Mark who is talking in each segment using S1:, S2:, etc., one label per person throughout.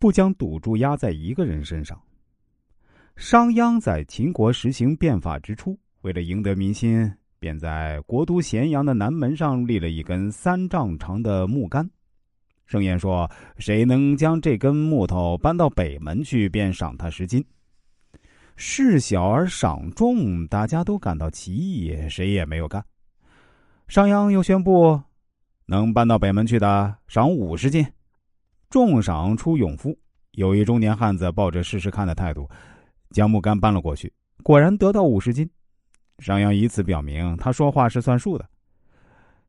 S1: 不将赌注压在一个人身上。商鞅在秦国实行变法之初，为了赢得民心，便在国都咸阳的南门上立了一根三丈长的木杆，盛言说：“谁能将这根木头搬到北门去，便赏他十金。”事小而赏重，大家都感到奇异，谁也没有干。商鞅又宣布：“能搬到北门去的，赏五十金。”重赏出勇夫。有一中年汉子抱着试试看的态度。将木杆搬了过去，果然得到五十斤。商鞅以此表明他说话是算数的。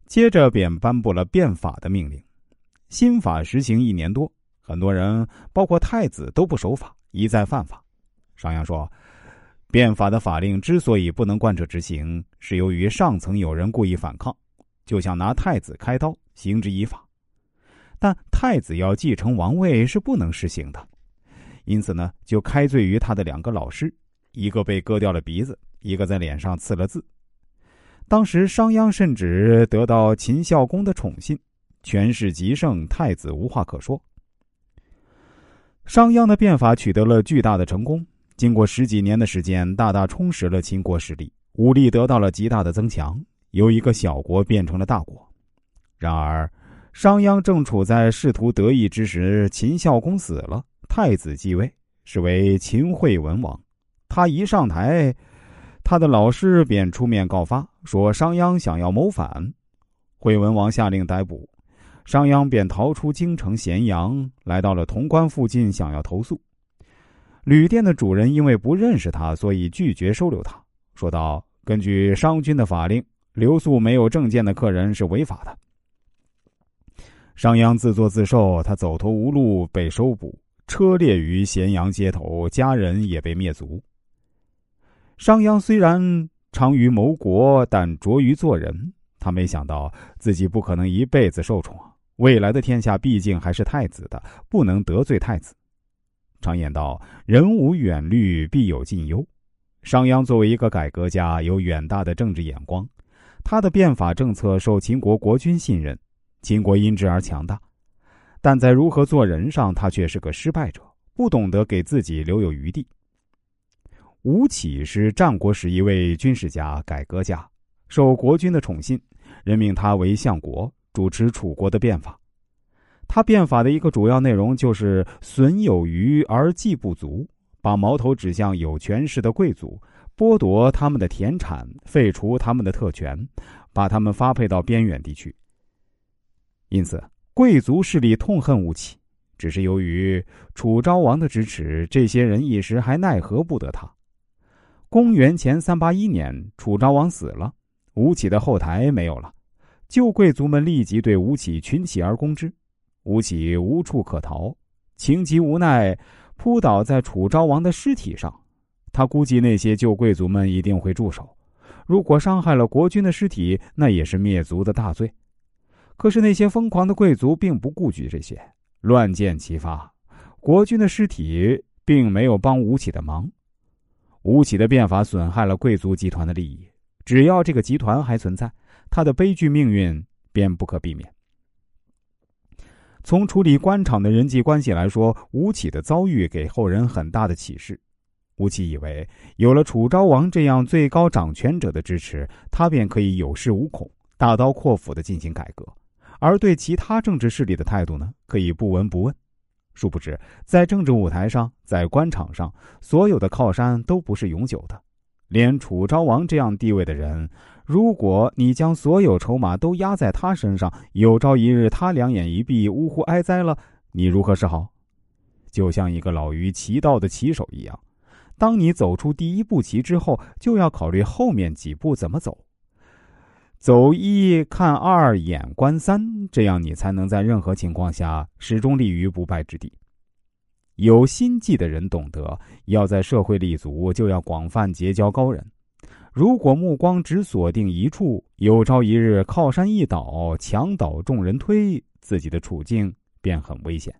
S1: 接着便颁布了变法的命令。新法实行一年多，很多人，包括太子都不守法，一再犯法。商鞅说：“变法的法令之所以不能贯彻执行，是由于上层有人故意反抗，就想拿太子开刀，行之以法。但太子要继承王位是不能实行的。”因此呢，就开罪于他的两个老师，一个被割掉了鼻子，一个在脸上刺了字。当时商鞅甚至得到秦孝公的宠信，权势极盛，太子无话可说。商鞅的变法取得了巨大的成功，经过十几年的时间，大大充实了秦国实力，武力得到了极大的增强，由一个小国变成了大国。然而，商鞅正处在仕途得意之时，秦孝公死了。太子继位，是为秦惠文王。他一上台，他的老师便出面告发，说商鞅想要谋反。惠文王下令逮捕商鞅，便逃出京城咸阳，来到了潼关附近，想要投诉。旅店的主人因为不认识他，所以拒绝收留他，说道：“根据商君的法令，留宿没有证件的客人是违法的。”商鞅自作自受，他走投无路，被收捕。车裂于咸阳街头，家人也被灭族。商鞅虽然长于谋国，但拙于做人。他没想到自己不可能一辈子受宠，未来的天下毕竟还是太子的，不能得罪太子。常言道：“人无远虑，必有近忧。”商鞅作为一个改革家，有远大的政治眼光，他的变法政策受秦国国君信任，秦国因之而强大。但在如何做人上，他却是个失败者，不懂得给自己留有余地。吴起是战国时一位军事家、改革家，受国君的宠信，任命他为相国，主持楚国的变法。他变法的一个主要内容就是损有余而计不足，把矛头指向有权势的贵族，剥夺他们的田产，废除他们的特权，把他们发配到边远地区。因此。贵族势力痛恨吴起，只是由于楚昭王的支持，这些人一时还奈何不得他。公元前三八一年，楚昭王死了，吴起的后台没有了，旧贵族们立即对吴起群起而攻之，吴起无处可逃，情急无奈，扑倒在楚昭王的尸体上。他估计那些旧贵族们一定会住手，如果伤害了国君的尸体，那也是灭族的大罪。可是那些疯狂的贵族并不顾及这些，乱箭齐发。国君的尸体并没有帮吴起的忙。吴起的变法损害了贵族集团的利益，只要这个集团还存在，他的悲剧命运便不可避免。从处理官场的人际关系来说，吴起的遭遇给后人很大的启示。吴起以为有了楚昭王这样最高掌权者的支持，他便可以有恃无恐，大刀阔斧的进行改革。而对其他政治势力的态度呢，可以不闻不问。殊不知，在政治舞台上，在官场上，所有的靠山都不是永久的。连楚昭王这样地位的人，如果你将所有筹码都压在他身上，有朝一日他两眼一闭，呜呼哀哉了，你如何是好？就像一个老于棋道的棋手一样，当你走出第一步棋之后，就要考虑后面几步怎么走。走一看二，眼观三，这样你才能在任何情况下始终立于不败之地。有心计的人懂得，要在社会立足，就要广泛结交高人。如果目光只锁定一处，有朝一日靠山一倒，墙倒众人推，自己的处境便很危险。